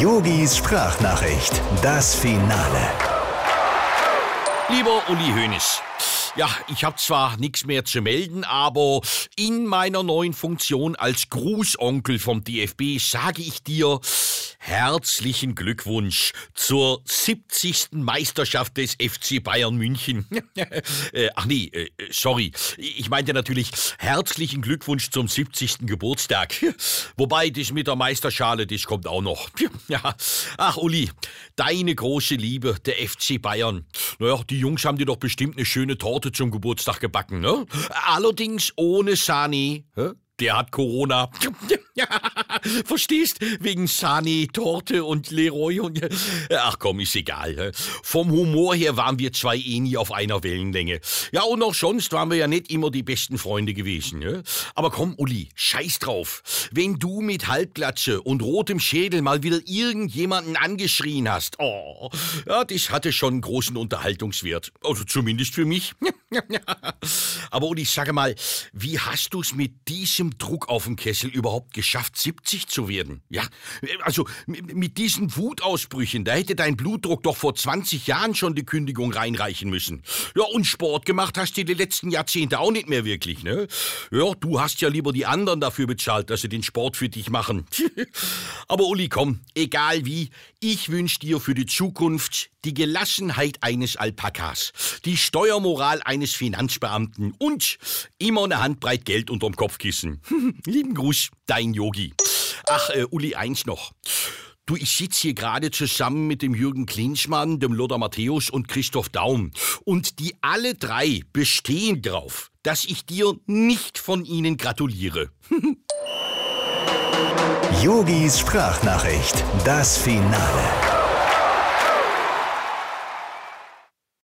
Yogis Sprachnachricht, das Finale. Lieber Uli Hoeneß, ja, ich habe zwar nichts mehr zu melden, aber in meiner neuen Funktion als Grußonkel vom DFB sage ich dir herzlichen Glückwunsch zur 70. Meisterschaft des FC Bayern München. äh, ach nee, äh, sorry. Ich meinte natürlich herzlichen Glückwunsch zum 70. Geburtstag. Wobei das mit der Meisterschale, das kommt auch noch. Ach Uli, deine große Liebe, der FC Bayern. Naja, die Jungs haben dir doch bestimmt eine schöne Torte zum Geburtstag gebacken, ne? Allerdings ohne Sani. Hä? Der hat Corona. Verstehst? Wegen Sani, Torte und Leroy und. Ach komm, ist egal. Vom Humor her waren wir zwei eh nie auf einer Wellenlänge. Ja, und auch sonst waren wir ja nicht immer die besten Freunde gewesen. Aber komm, Uli, scheiß drauf. Wenn du mit Halbglatze und rotem Schädel mal wieder irgendjemanden angeschrien hast, oh, ja, das hatte schon großen Unterhaltungswert. Also zumindest für mich. Aber Uli, sage mal, wie hast du's mit diesem Druck auf dem Kessel überhaupt geschafft, 70 zu werden? Ja, also mit diesen Wutausbrüchen, da hätte dein Blutdruck doch vor 20 Jahren schon die Kündigung reinreichen müssen. Ja, und Sport gemacht hast du die letzten Jahrzehnte auch nicht mehr wirklich, ne? Ja, du hast ja lieber die anderen dafür bezahlt, dass sie den Sport für dich machen. Aber Uli, komm, egal wie, ich wünsch dir für die Zukunft die Gelassenheit eines Alpakas, die Steuermoral eines Finanzbeamten und immer eine Handbreit Geld unterm Kopfkissen. Lieben Gruß, dein Yogi. Ach, äh, Uli, eins noch. Du, ich sitze hier gerade zusammen mit dem Jürgen Klinschmann, dem Lothar Matthäus und Christoph Daum. Und die alle drei bestehen drauf, dass ich dir nicht von ihnen gratuliere. Yogis Sprachnachricht, das Finale.